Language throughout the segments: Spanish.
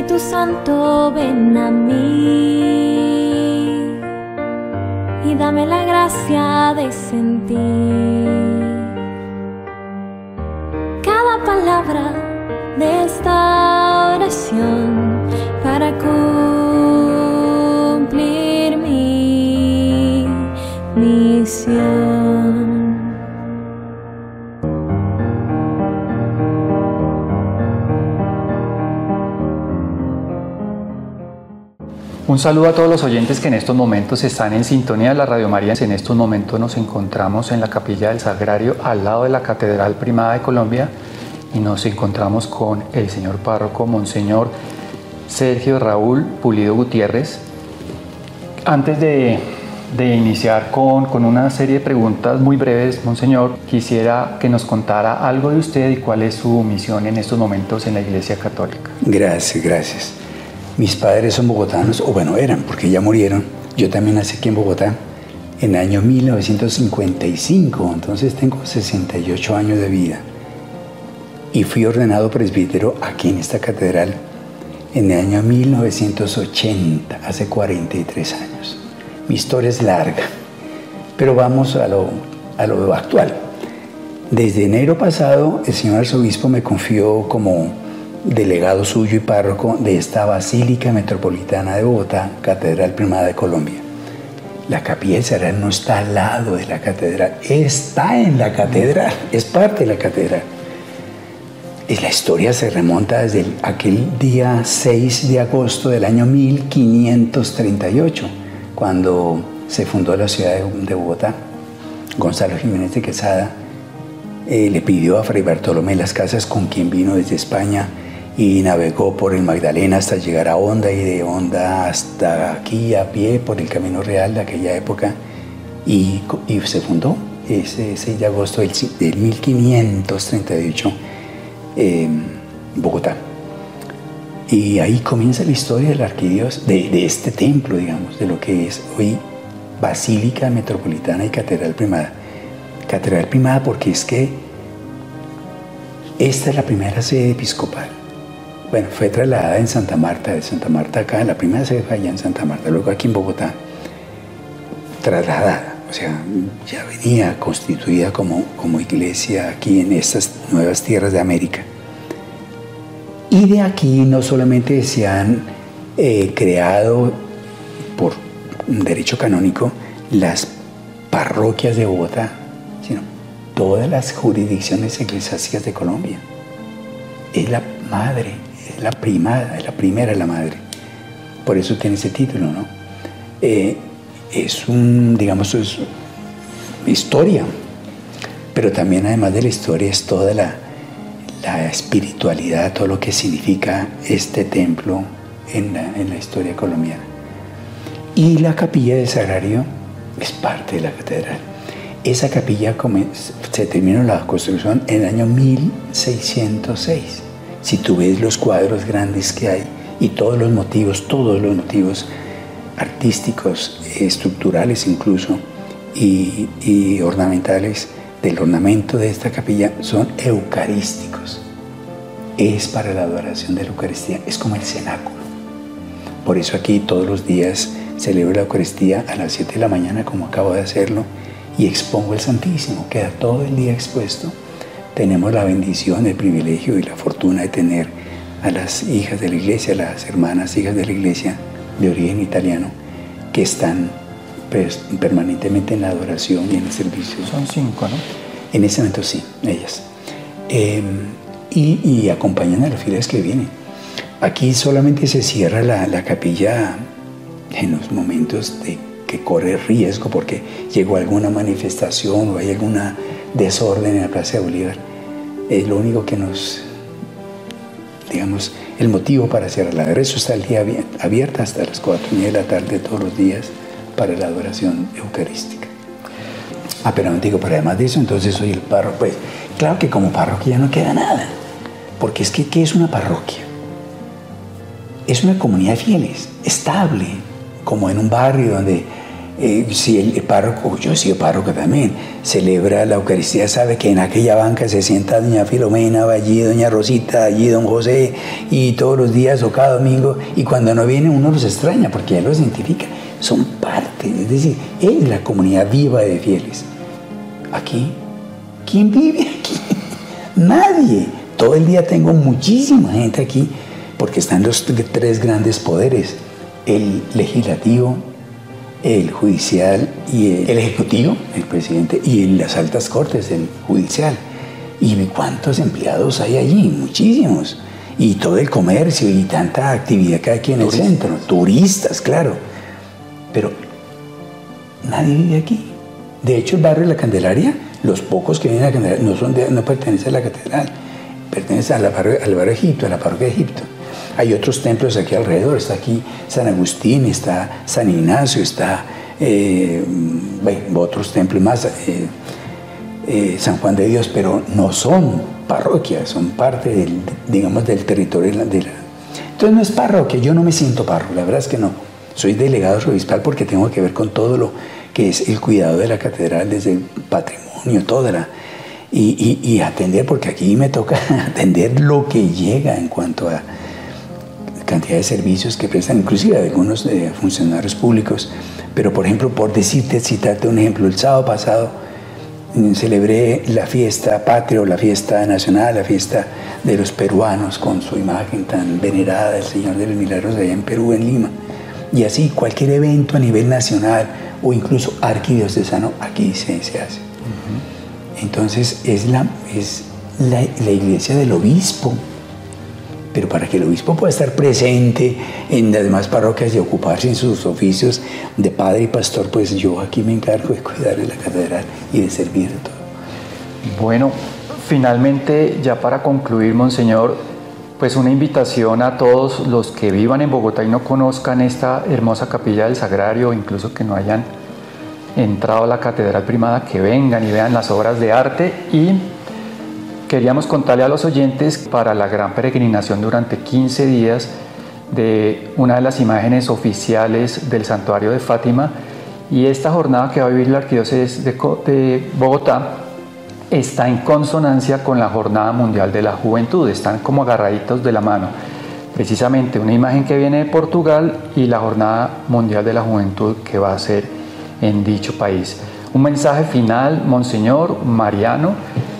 Espíritu Santo, ven a mí. Y dame la gracia de sentir cada palabra de esta Un saludo a todos los oyentes que en estos momentos están en sintonía de la Radio María. En estos momentos nos encontramos en la capilla del Sagrario al lado de la Catedral Primada de Colombia y nos encontramos con el señor párroco Monseñor Sergio Raúl Pulido Gutiérrez. Antes de, de iniciar con, con una serie de preguntas muy breves, Monseñor, quisiera que nos contara algo de usted y cuál es su misión en estos momentos en la Iglesia Católica. Gracias, gracias. Mis padres son bogotanos, o bueno, eran, porque ya murieron. Yo también nací aquí en Bogotá en el año 1955, entonces tengo 68 años de vida. Y fui ordenado presbítero aquí en esta catedral en el año 1980, hace 43 años. Mi historia es larga, pero vamos a lo, a lo actual. Desde enero pasado, el señor arzobispo me confió como delegado suyo y párroco de esta Basílica Metropolitana de Bogotá, Catedral Primada de Colombia. La capilla Sagrado no está al lado de la catedral, está en la catedral, es parte de la catedral. Y la historia se remonta desde aquel día 6 de agosto del año 1538, cuando se fundó la ciudad de Bogotá. Gonzalo Jiménez de Quesada eh, le pidió a Fray Bartolomé Las Casas, con quien vino desde España, y navegó por el Magdalena hasta llegar a Honda y de Honda hasta aquí a pie por el Camino Real de aquella época y, se fundó ese 6 de agosto del, 1538 en Bogotá. Y ahí comienza la historia del arquidios, de, este templo, digamos, de lo que es hoy Basílica Metropolitana y Catedral Primada. Catedral Primada porque es que esta es la primera sede episcopal bueno, fue trasladada en Santa Marta, de Santa Marta acá, la primera se fue allá en Santa Marta, luego aquí en Bogotá, trasladada, o sea, ya venía constituida como, como iglesia aquí en estas nuevas tierras de América. Y de aquí no solamente se han eh, creado por derecho canónico las parroquias de Bogotá, sino todas las jurisdicciones eclesiásticas de Colombia. Es la madre la primada, la primera la madre. Por eso tiene ese título, ¿no? Eh, es un, digamos, es historia, pero también además de la historia es toda la, la espiritualidad, todo lo que significa este templo en la, en la historia colombiana. Y la capilla del Sagrario es parte de la catedral. Esa capilla se terminó la construcción en el año 1606 si tú ves los cuadros grandes que hay y todos los motivos, todos los motivos artísticos, estructurales incluso, y, ornamentales del ornamento de esta capilla son eucarísticos. Es para la adoración de la Eucaristía, es como el cenáculo. Por eso aquí todos los días celebro la Eucaristía a las 7 de la mañana como acabo de hacerlo y expongo el Santísimo, queda todo el día expuesto tenemos la bendición, el privilegio y la fortuna de tener a las hijas de la iglesia, las hermanas hijas de la iglesia de origen italiano, que están permanentemente en la adoración y en el servicio. Son cinco, ¿no? En ese momento sí, ellas. Em, y, acompañan a los fieles que vienen. Aquí solamente se cierra la, la capilla en los momentos de que corre riesgo porque llegó alguna manifestación o hay alguna desorden en la Plaza de Bolívar es lo único que nos, digamos, el motivo para cerrarla. De resto está el día abierta hasta las 4 de la tarde todos los días para la adoración eucarística. Ah, pero no digo, pero además de eso, entonces soy el párroco. Pues claro que como parroquia no queda nada, porque es que, ¿qué es una parroquia? Es una comunidad de fieles, estable, como en un barrio donde eh, si el párroco, yo he sido párroco también, celebra la Eucaristía, sabe que en aquella banca se sienta doña Filomena, allí doña Rosita, allí don José, y todos los días o cada domingo, y cuando no viene uno los extraña porque ya los identifica, son parte, es decir, es la comunidad viva de fieles. Aquí, ¿quién vive aquí? Nadie. Todo el día tengo muchísima gente aquí porque están los tres grandes poderes, el legislativo, el judicial y el, ejecutivo, el presidente, y en las altas cortes, el judicial. ¿Y cuántos empleados hay allí? Muchísimos. Y todo el comercio y tanta actividad que hay aquí en el centro. Turistas, claro. Pero nadie vive aquí. De hecho, el barrio de la Candelaria, los pocos que vienen a la Candelaria no, son no pertenecen a la catedral, pertenecen al barrio, al barrio de Egipto, a la parroquia de Egipto. Hay otros templos aquí alrededor, está aquí San Agustín, está San Ignacio, está eh, otros templos más, eh, eh, San Juan de Dios, pero no son parroquias, son parte del, digamos, del territorio de la, Entonces no es parroquia, yo no me siento párroco, la verdad es que no. Soy delegado obispal porque tengo que ver con todo lo que es el cuidado de la catedral, desde el patrimonio, toda y atender, porque aquí me toca atender lo que llega en cuanto a cantidad de servicios que prestan, inclusive algunos de funcionarios públicos. Pero, por ejemplo, por decirte, citarte un ejemplo, el sábado pasado mm, celebré la fiesta patria, la fiesta nacional, la fiesta de los peruanos con su imagen tan venerada del Señor de los Milagros allá en Perú, en Lima. Y así cualquier evento a nivel nacional o incluso arquidiocesano aquí se, se hace. Entonces es, la, es la, la iglesia del obispo pero para que el obispo pueda estar presente en las demás parroquias y ocuparse en sus oficios de padre y pastor, pues yo aquí me encargo de cuidar de la catedral y de servir de todo. Bueno, finalmente, ya para concluir, Monseñor, pues una invitación a todos los que vivan en Bogotá y no conozcan esta hermosa capilla del Sagrario, incluso que no hayan entrado a la Catedral Primada, que vengan y vean las obras de arte y Queríamos contarle a los oyentes para la gran peregrinación durante 15 días de una de las imágenes oficiales del santuario de Fátima y esta jornada que va a vivir la Arquidiócesis de Bogotá está en consonancia con la Jornada Mundial de la Juventud, están como agarraditos de la mano. Precisamente una imagen que viene de Portugal y la Jornada Mundial de la Juventud que va a ser en dicho país. Un mensaje final, Monseñor Mariano,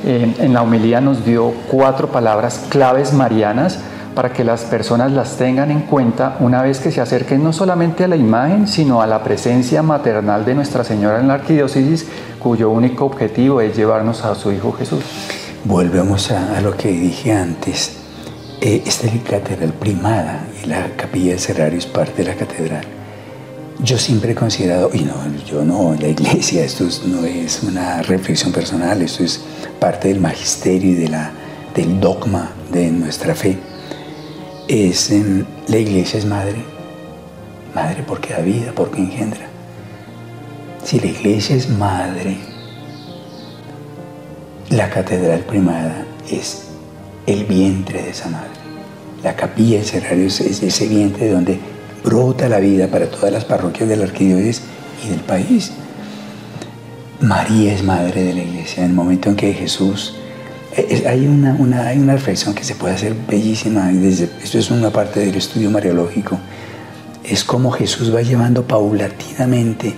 en la homilía nos dio cuatro palabras claves marianas para que las personas las tengan en cuenta una vez que se acerquen no solamente a la imagen, sino a la presencia maternal de Nuestra Señora en la arquidiócesis, cuyo único objetivo es llevarnos a su Hijo Jesús. Volvemos a, lo que dije antes. Eh, esta es la catedral primada y la capilla del Cerrario es parte de la catedral. Yo siempre he considerado, y no, yo no, la iglesia, esto no es una reflexión personal, esto es parte del magisterio y de la, del dogma de nuestra fe. Es, la iglesia es madre, madre porque da vida, porque engendra. Si la iglesia es madre, la catedral primada es el vientre de esa madre. La capilla del Cerrario es ese vientre donde brota la vida para todas las parroquias de la arquidiócesis y del país. María es madre de la iglesia. En el momento en que Jesús... Eh, hay una, una, hay una reflexión que se puede hacer bellísima. Desde, esto es una parte del estudio mariológico. Es como Jesús va llevando paulatinamente,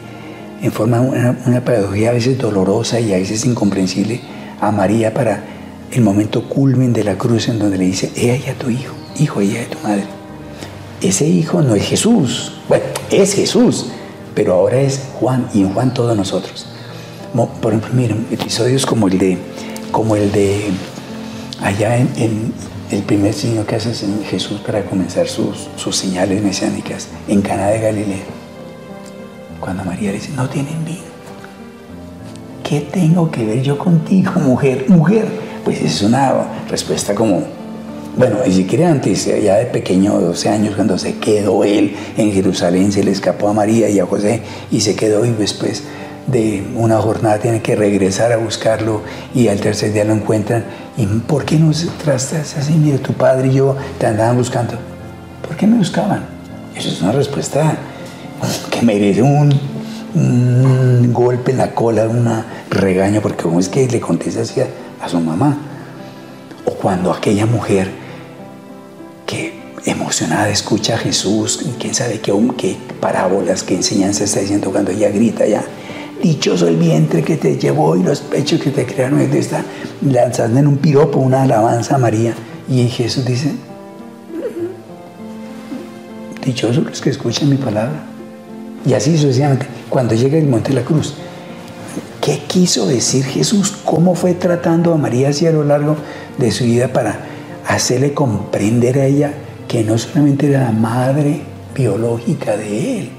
en forma una, una pedagogía a veces dolorosa y a veces incomprensible, a María para el momento culmen de la cruz en donde le dice, ella y a tu hijo, hijo, ella y tu madre ese hijo no es Jesús. Bueno, es Jesús, pero ahora es Juan y en Juan todos nosotros. Por ejemplo, miren, episodios como el de, como el de allá en, el primer signo que hace Jesús para comenzar sus, sus señales mesiánicas en Cana de Galilea. Cuando María le dice, no tienen vino. ¿Qué tengo que ver yo contigo, mujer? Mujer. Pues es una respuesta como bueno, ni siquiera antes, ya de pequeño, 12 años, cuando se quedó él en Jerusalén, se le escapó a María y a José y se quedó y después de una jornada tiene que regresar a buscarlo y al tercer día lo encuentran. ¿Y por qué no trastas así? Mira, tu padre y yo te andaban buscando. ¿Por qué me buscaban? Eso es una respuesta que merece un, un golpe en la cola, una regaño, porque cómo es que le contesta así a, su mamá. O cuando aquella mujer emocionada escucha a Jesús, quién sabe qué, qué parábolas, qué enseñanza está diciendo cuando ella grita ya. Dichoso el vientre que te llevó y los pechos que te crearon. Está lanzando en un piropo una alabanza a María. Y Jesús dice, dichosos los que escuchan mi palabra. Y así sucesivamente, cuando llega el monte de la cruz. ¿Qué quiso decir Jesús? ¿Cómo fue tratando a María a lo largo de su vida para hacerle comprender a ella que no solamente era la madre biológica de él,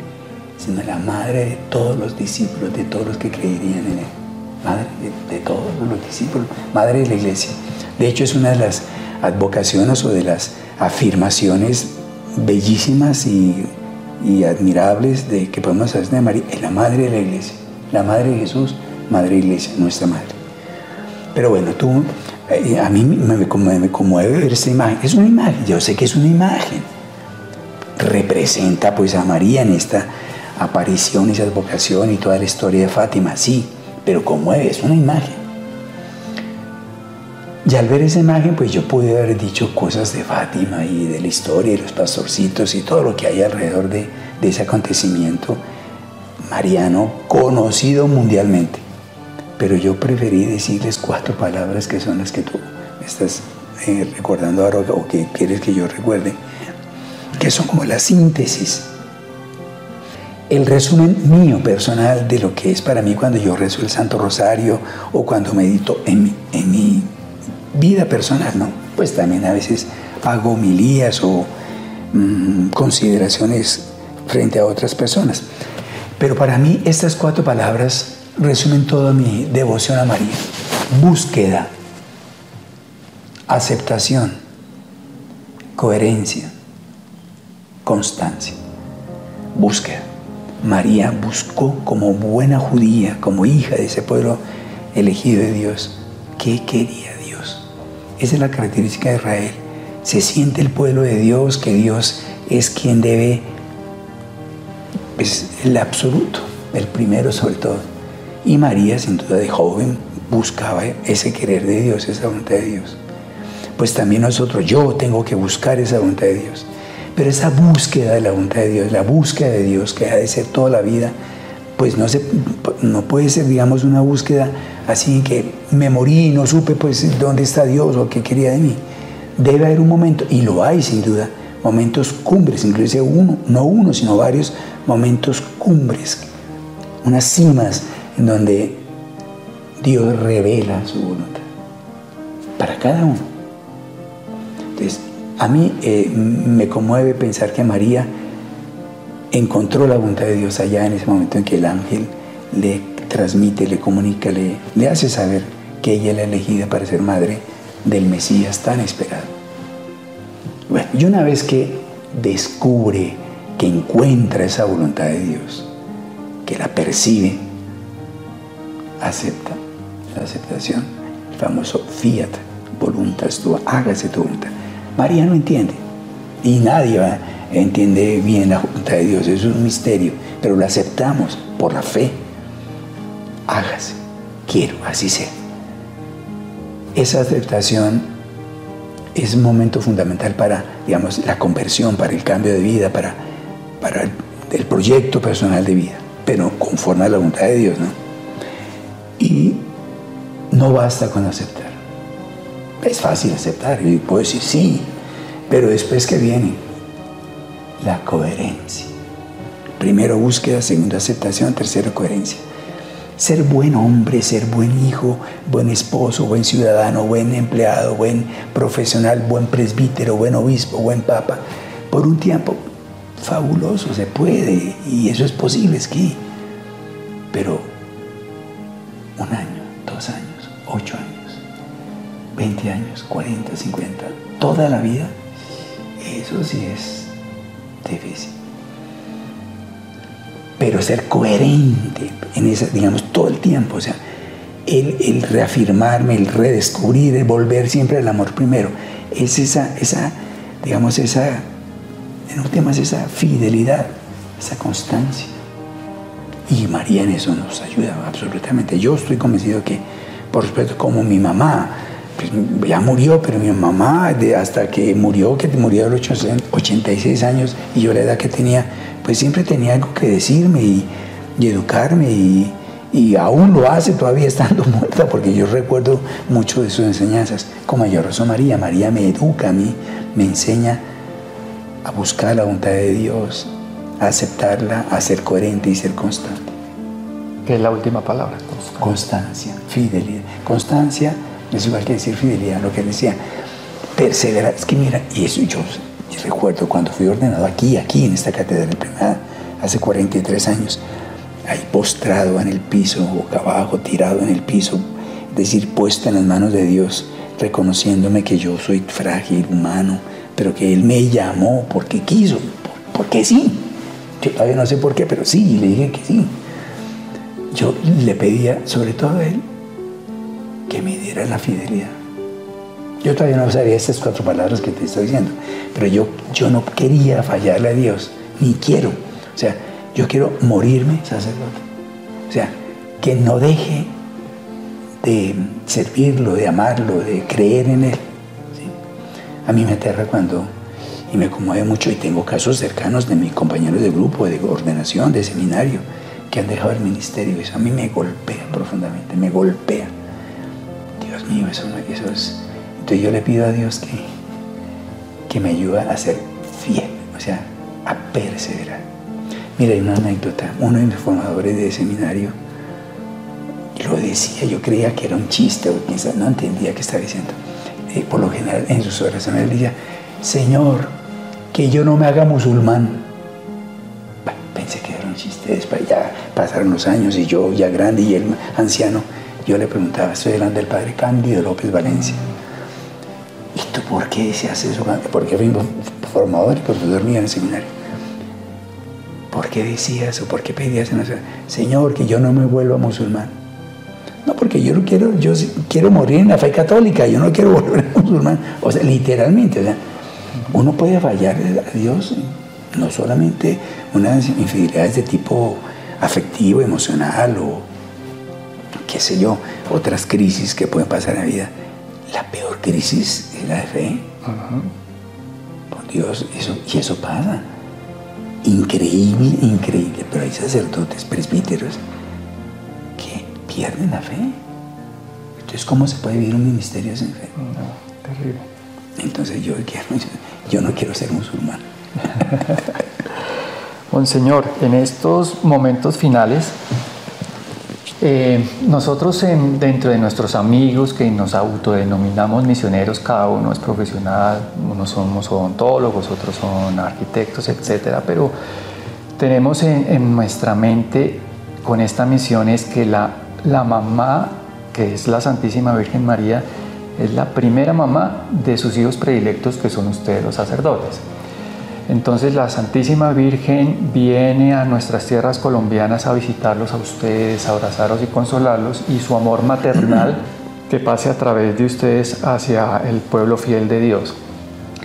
sino la madre de todos los discípulos, de todos los que creerían en él? Madre de, todos los discípulos, madre de la iglesia. De hecho, es una de las advocaciones o de las afirmaciones bellísimas y admirables de que podemos hacer de María, es la madre de la iglesia, la madre de Jesús, madre de iglesia, nuestra madre. Pero bueno, tú, eh, a mí me, conmueve ver esta imagen. Es una imagen, yo sé que es una imagen. Representa pues a María en esta aparición, esa vocación y toda la historia de Fátima, sí, pero conmueve, es una imagen. Y al ver esa imagen, pues yo pude haber dicho cosas de Fátima y de la historia y los pastorcitos y todo lo que hay alrededor de, ese acontecimiento mariano conocido mundialmente. Pero yo preferí decirles cuatro palabras que son las que tú estás eh, recordando ahora o que quieres que yo recuerde, que son como la síntesis, el resumen mío personal de lo que es para mí cuando yo rezo el Santo Rosario o cuando medito en en mi vida personal, ¿no? Pues también a veces hago homilías o mm, consideraciones frente a otras personas. Pero para mí estas cuatro palabras resumen toda mi devoción a María. Búsqueda, aceptación, coherencia, constancia. Búsqueda. María buscó como buena judía, como hija de ese pueblo elegido de Dios, qué quería esa es la característica de Israel. Se siente el pueblo de Dios, que Dios es quien debe, es el absoluto, el primero sobre todo. Y María, sin duda de joven, buscaba ese querer de Dios, esa voluntad de Dios. Pues también nosotros, yo tengo que buscar esa voluntad de Dios. Pero esa búsqueda de la voluntad de Dios, la búsqueda de Dios que ha de ser toda la vida, pues no, se, no puede ser, digamos, una búsqueda así que me morí y no supe pues dónde está Dios o qué quería de mí. Debe haber un momento, y lo hay sin duda, momentos cumbres, incluso uno, no uno, sino varios momentos cumbres, unas cimas en donde Dios revela su voluntad para cada uno. Entonces, a mí eh, me conmueve pensar que María encontró la voluntad de Dios allá en ese momento en que el ángel le transmite, le comunica, le, le hace saber que ella es la elegida para ser madre del Mesías tan esperado. Bueno, y una vez que descubre, que encuentra esa voluntad de Dios, que la percibe, acepta la aceptación, el famoso fiat, voluntas tu, hágase tu voluntad. María no entiende y nadie entiende bien la voluntad de Dios, es un misterio, pero lo aceptamos por la fe hágase, quiero, así sea. Esa aceptación es un momento fundamental para, digamos, la conversión, para el cambio de vida, para, para el proyecto personal de vida, pero conforme a la voluntad de Dios, ¿no? Y no basta con aceptar. Es fácil aceptar y puedo decir sí, pero después que viene la coherencia. Primero búsqueda, segundo aceptación, tercero coherencia ser buen hombre, ser buen hijo, buen esposo, buen ciudadano, buen empleado, buen profesional, buen presbítero, buen obispo, buen papa, por un tiempo fabuloso, se puede, y eso es posible, es que, pero años, cuarenta, cincuenta, toda la vida, eso sí es difícil pero ser coherente en esa, digamos, todo el tiempo, o sea, el, reafirmarme, el redescubrir, el volver siempre al amor primero, es esa, esa digamos, esa, en últimas, esa fidelidad, esa constancia. Y María en eso nos ayuda absolutamente. Yo estoy convencido que, por respeto, como mi mamá, pues, ya murió, pero mi mamá, hasta que murió, que murió a los 86 años, y yo la edad que tenía, pues siempre tenía algo que decirme y, educarme, y, y, aún lo hace todavía estando muerta, porque yo recuerdo mucho de sus enseñanzas. Como yo rezo María, María me educa a mí, me enseña a buscar la voluntad de Dios, a aceptarla, a ser coherente y ser constante. ¿Qué es la última palabra? Constancia, fidelidad. Constancia es igual que decir fidelidad, lo que decía. Perseverar, es que mira, y eso yo, recuerdo cuando fui ordenado aquí, aquí en esta catedral primera, hace 43 años, ahí postrado en el piso, boca abajo, tirado en el piso, es decir, puesto en las manos de Dios, reconociéndome que yo soy frágil, humano, pero que Él me llamó porque quiso, porque sí. Yo todavía no sé por qué, pero sí, le dije que sí. Yo le pedía, sobre todo a Él, que me diera la fidelidad. Yo todavía no sabía estas cuatro palabras que te estoy diciendo, pero yo, yo no quería fallarle a Dios, ni quiero. O sea, yo quiero morirme sacerdote. O sea, que no deje de servirlo, de amarlo, de creer en Él. A mí me aterra cuando, y me conmueve mucho, y tengo casos cercanos de mis compañeros de grupo, de ordenación, de seminario, que han dejado el ministerio. Eso a mí me golpea profundamente, me golpea. Mío. Entonces yo le pido a Dios que, que me ayude a ser fiel, o sea, a perseverar. Mira, hay una anécdota. Uno de mis formadores de seminario lo decía, yo creía que era un chiste o quizás no entendía qué estaba diciendo eh, por lo general en sus oraciones decía, Señor, que yo no me haga musulmán. pensé que era un chiste, después ya pasaron los años y yo ya grande y él anciano, yo le preguntaba, estoy delante del padre Cándido López Valencia. ¿Y tú por qué decías eso? Porque fui formador y profesor mío en el seminario. ¿Por qué decías o por qué pedías en la Señor, que yo no me vuelva musulmán? No, porque yo no quiero, yo quiero morir en la fe católica, yo no quiero volver a musulmán. O sea, literalmente, o sea, uno puede fallar a Dios, no solamente unas infidelidades de tipo afectivo, emocional o qué sé yo, otras crisis que pueden pasar en la vida. La peor crisis es la de fe. Por Dios, eso, y eso pasa. Increíble, increíble. Pero hay sacerdotes, presbíteros, pierden la fe. Entonces, ¿cómo se puede vivir un ministerio sin fe? No, terrible. Entonces yo, quiero, yo no quiero ser musulmán. Monseñor, en estos momentos finales, eh, nosotros dentro de nuestros amigos que nos autodenominamos misioneros, cada uno es profesional, unos somos odontólogos, otros son arquitectos, etcétera, pero tenemos en, en nuestra mente con esta misión es que la la mamá, que es la Santísima Virgen María, es la primera mamá de sus hijos predilectos, que son ustedes los sacerdotes. Entonces la Santísima Virgen viene a nuestras tierras colombianas a visitarlos a ustedes, a abrazarlos y consolarlos, y su amor maternal que pase a través de ustedes hacia el pueblo fiel de Dios.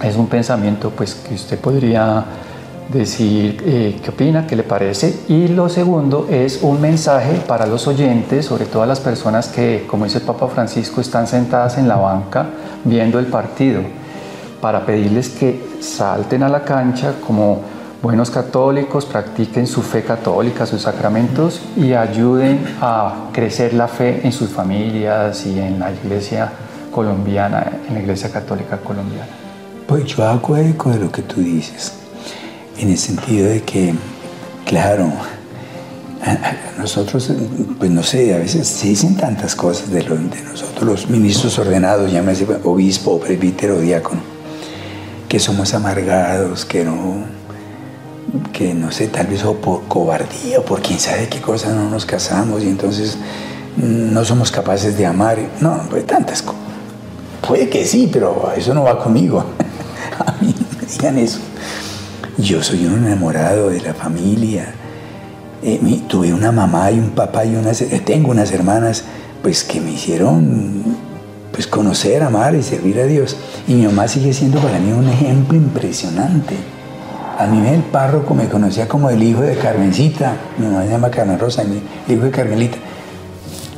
Es un pensamiento pues que usted podría decir eh, qué opina, qué le parece. Y lo segundo es un mensaje para los oyentes, sobre todo a las personas que, como dice el Papa Francisco, están sentadas en la banca viendo el partido, para pedirles que salten a la cancha como buenos católicos, practiquen su fe católica, sus sacramentos y ayuden a crecer la fe en sus familias y en la iglesia colombiana, en la iglesia católica colombiana. Pues yo hago eco de lo que tú dices en el sentido de que, claro, nosotros, pues no sé, a veces se dicen tantas cosas de, nosotros, los ministros ordenados, llámese obispo, presbítero, diácono, que somos amargados, que no, que no sé, tal vez o por cobardía por quién sabe qué cosa no nos casamos y entonces no somos capaces de amar. No, pues tantas cosas. Puede que sí, pero eso no va conmigo. a mí me digan eso. Yo soy un enamorado de la familia. Eh, tuve una mamá y un papá y unas, eh, tengo unas hermanas pues que me hicieron pues conocer, amar y servir a Dios. Y mi mamá sigue siendo para mí un ejemplo impresionante. A mí el párroco me conocía como el hijo de Carmencita, mi mamá se llama Carmen Rosa, el hijo de Carmelita.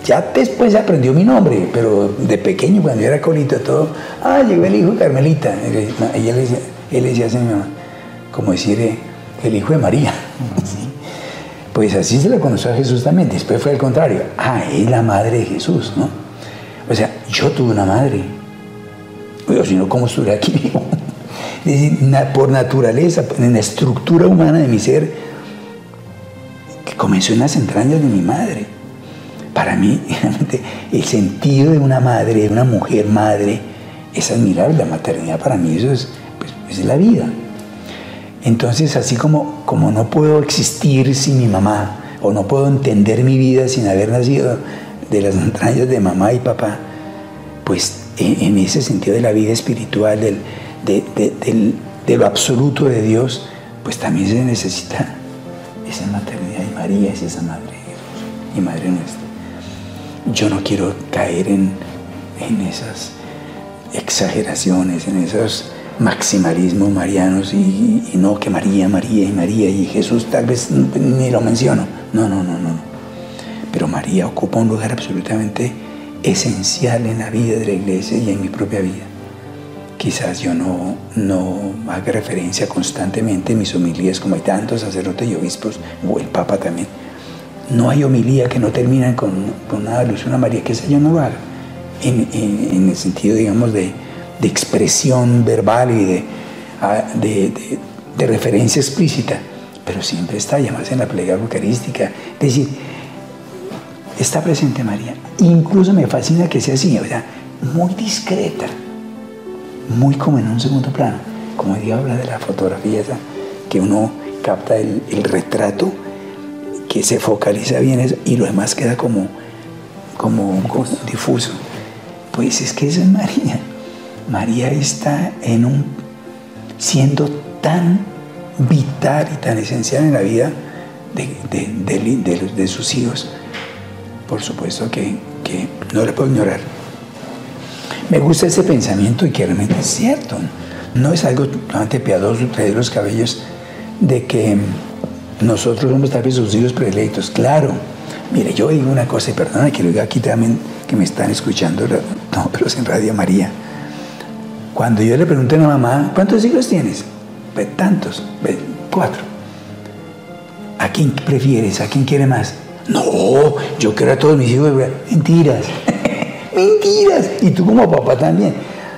Ya después aprendió mi nombre, pero de pequeño, cuando yo era colito, todo, ah, llegó el hijo de Carmelita. Ella le decía, él decía a mi mamá, como decir, eh, el hijo de María. Pues así se le conoció a Jesús también. Después fue al contrario, ah, es la madre de Jesús, ¿no? O sea, yo tuve una madre. Oye, si no, ¿cómo estuve aquí decir, por naturaleza, en la estructura humana de mi ser, que comenzó en las entrañas de mi madre. Para mí, realmente, el sentido de una madre, de una mujer madre, es admirable. La maternidad para mí eso es, pues, es la vida. Entonces, así como, como no puedo existir sin mi mamá, o no puedo entender mi vida sin haber nacido de las entrañas de mamá y papá, pues en, ese sentido de la vida espiritual, del, de, lo absoluto de Dios, pues también se necesita esa maternidad y María es esa madre de y madre nuestra. Yo no quiero caer en, en esas exageraciones, en esos maximalismos marianos y, no que María, María y María y Jesús tal vez ni lo menciono. No, no, no, no. Pero María ocupa un lugar absolutamente esencial en la vida de la iglesia y en mi propia vida. Quizás yo no, no haga referencia constantemente en mis homilías como hay tantos sacerdotes y obispos, o el Papa también. No hay homilía que no terminen con, una alusión a María, que esa yo no lo haga. En, el sentido, digamos, de, expresión verbal y ah, de, de, referencia explícita, pero siempre está, además en la plegaria eucarística. Es decir, está presente María. Incluso me fascina que sea así, ¿verdad? muy discreta, muy como en un segundo plano. Como día habla de la fotografía esa, que uno capta el, retrato, que se focaliza bien eso, y lo demás queda como, como, difuso. Pues es que esa es María. María está en un siendo tan vital y tan esencial en la vida de sus hijos por supuesto que, no le puedo ignorar. Me gusta ese pensamiento y que realmente es cierto. No es algo totalmente piadoso traer los cabellos de que nosotros somos tal vez sus hijos predilectos. Claro, mire, yo digo una cosa y perdona que lo diga aquí también, que me están escuchando, no, pero es en Radio María. Cuando yo le pregunté a mi mamá, ¿cuántos hijos tienes? Pues tantos, cuatro. ¿A quién prefieres? ¿A quién quiere más? No, yo quiero a todos mis hijos. Mentiras. Mentiras. Y tú como papá también.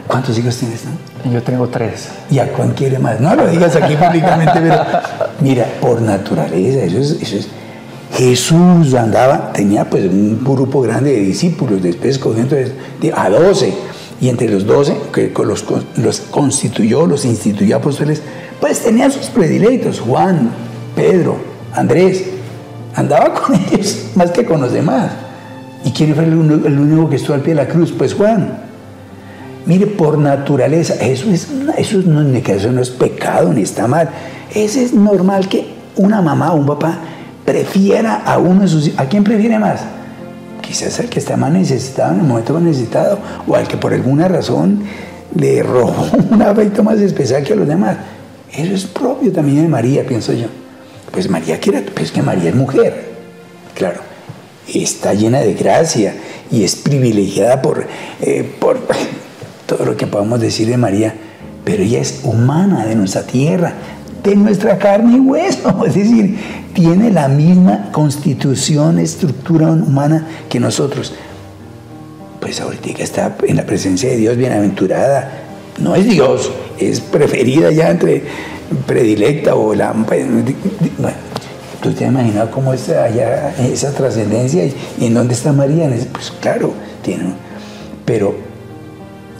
¿Cuántos hijos tienes? Yo tengo tres. ¿Y a cuán quiere más? No lo digas aquí públicamente, pero mira, por naturaleza, eso es, eso es. Jesús andaba, tenía pues un grupo grande de discípulos, después escogió a doce, y entre los doce, que los, los constituyó, los instituyó apóstoles, pues tenía sus predilectos, Juan, Pedro, Andrés, andaba con ellos más que con los demás. ¿Y quién fue el, único que estuvo al pie de la cruz? Pues Juan. Mire, por naturaleza, eso, es, eso, no, es pecado ni está mal. Eso es normal que una mamá o un papá prefiera a uno de sus ¿A quién prefiere más? Quizás al que está más necesitado en el momento más necesitado o al que por alguna razón le robó un afecto más especial que a los demás. Eso es propio también de María, pienso yo. Pues María quiere, pues que María es mujer, claro, está llena de gracia y es privilegiada por, eh, por todo lo que podamos decir de María, pero ella es humana de nuestra tierra, de nuestra carne y hueso, es decir, tiene la misma constitución, estructura humana que nosotros. Pues ahorita está en la presencia de Dios bienaventurada, no es Dios, es preferida ya entre predilecta o la... Bueno, ¿tú te has imaginado cómo es allá esa trascendencia y, en dónde está María? Pues claro, tiene... Pero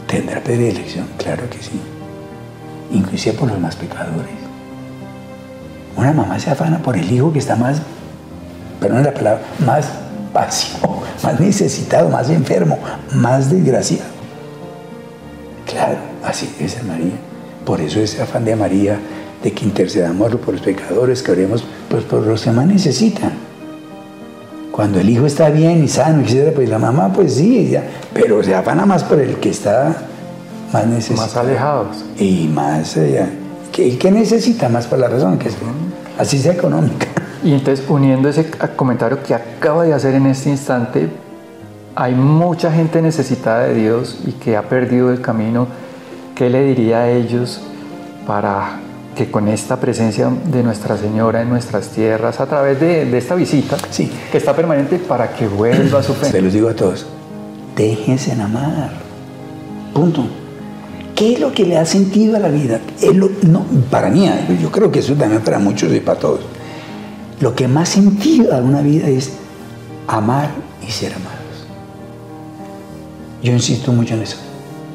tendrá predilección, claro que sí. Inclusive por los más pecadores. Una mamá se afana por el hijo que está más, perdón la palabra, más pasivo, más necesitado, más enfermo, más desgraciado. Así es María. Por eso ese afán de María de que intercedamos por los pecadores, que oremos pues, por los que más necesitan. Cuando el hijo está bien y sano, etc., pues la mamá, pues sí, ya, pero se afana más por el que está más necesitado. Más alejados. Y más allá. ¿Qué, qué necesita más por la razón? Que así sea económica. Y entonces, uniendo ese comentario que acaba de hacer en este instante, hay mucha gente necesitada de Dios y que ha perdido el camino. ¿Qué le diría a ellos para que con esta presencia de Nuestra Señora en nuestras tierras, a través de, esta visita, sí. que está permanente, para que vuelva a su fe? Se los digo a todos, déjense en amar. Punto. ¿Qué es lo que le ha sentido a la vida? no, para mí, yo creo que eso también para muchos y para todos. Lo que más sentido a una vida es amar y ser amados. Yo insisto mucho en eso.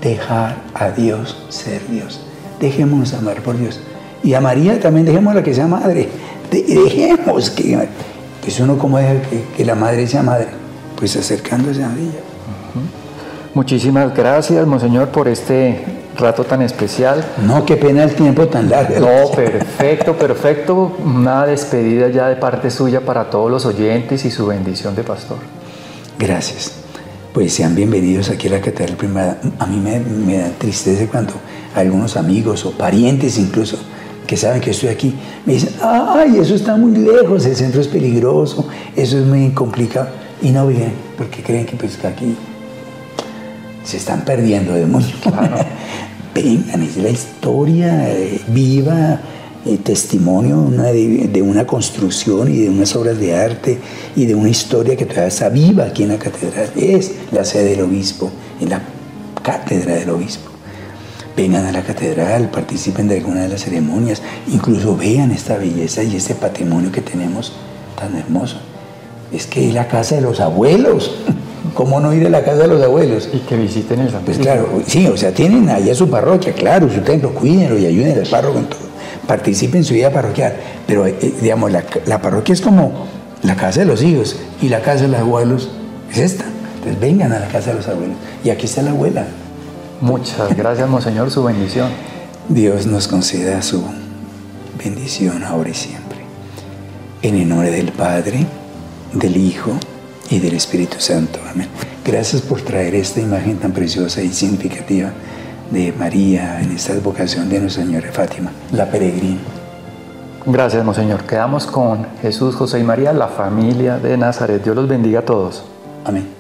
Dejar a Dios ser Dios. Dejémonos amar por Dios. Y a María también dejemos la que sea madre. dejemos que. Pues uno, como deja que, la madre sea madre? Pues acercándose a ella. Muchísimas gracias, Monseñor, por este rato tan especial. No, qué pena el tiempo tan largo. No, perfecto, perfecto. Una despedida ya de parte suya para todos los oyentes y su bendición de pastor. Gracias. Pues sean bienvenidos aquí a la Catedral Primera. A mí me, me da tristeza cuando algunos amigos o parientes incluso que saben que estoy aquí, me dicen, ay, eso está muy lejos, el centro es peligroso, eso es muy complicado. Y no vienen, porque creen que pues aquí se están perdiendo de mucho. Vengan, es la historia eh, viva, eh, testimonio de, una construcción y de unas obras de arte y de una historia que todavía está viva aquí en la catedral. Es la sede del obispo, en la cátedra del obispo. Vengan a la catedral, participen de alguna de las ceremonias, incluso vean esta belleza y este patrimonio que tenemos tan hermoso. Es que es la casa de los abuelos. ¿Cómo no ir a la casa de los abuelos? Y que visiten el Pues claro, sí, o sea, tienen allá su parroquia, claro, su templo, cuídenlo y ayuden al párroco en todo. Participen en su vida parroquial. Pero, eh, digamos, la, la, parroquia es como la casa de los hijos y la casa de los abuelos es esta. Entonces vengan a la casa de los abuelos. Y aquí está la abuela. Muchas gracias, Monseñor, su bendición. Dios nos conceda su bendición ahora y siempre. En el nombre del Padre, del Hijo y del Espíritu Santo. Amén. Gracias por traer esta imagen tan preciosa y significativa de María en esta vocación de Nuestra Señora Fátima, la peregrina. Gracias, Monseñor. Quedamos con Jesús, José y María, la familia de Nazaret. Dios los bendiga a todos. Amén.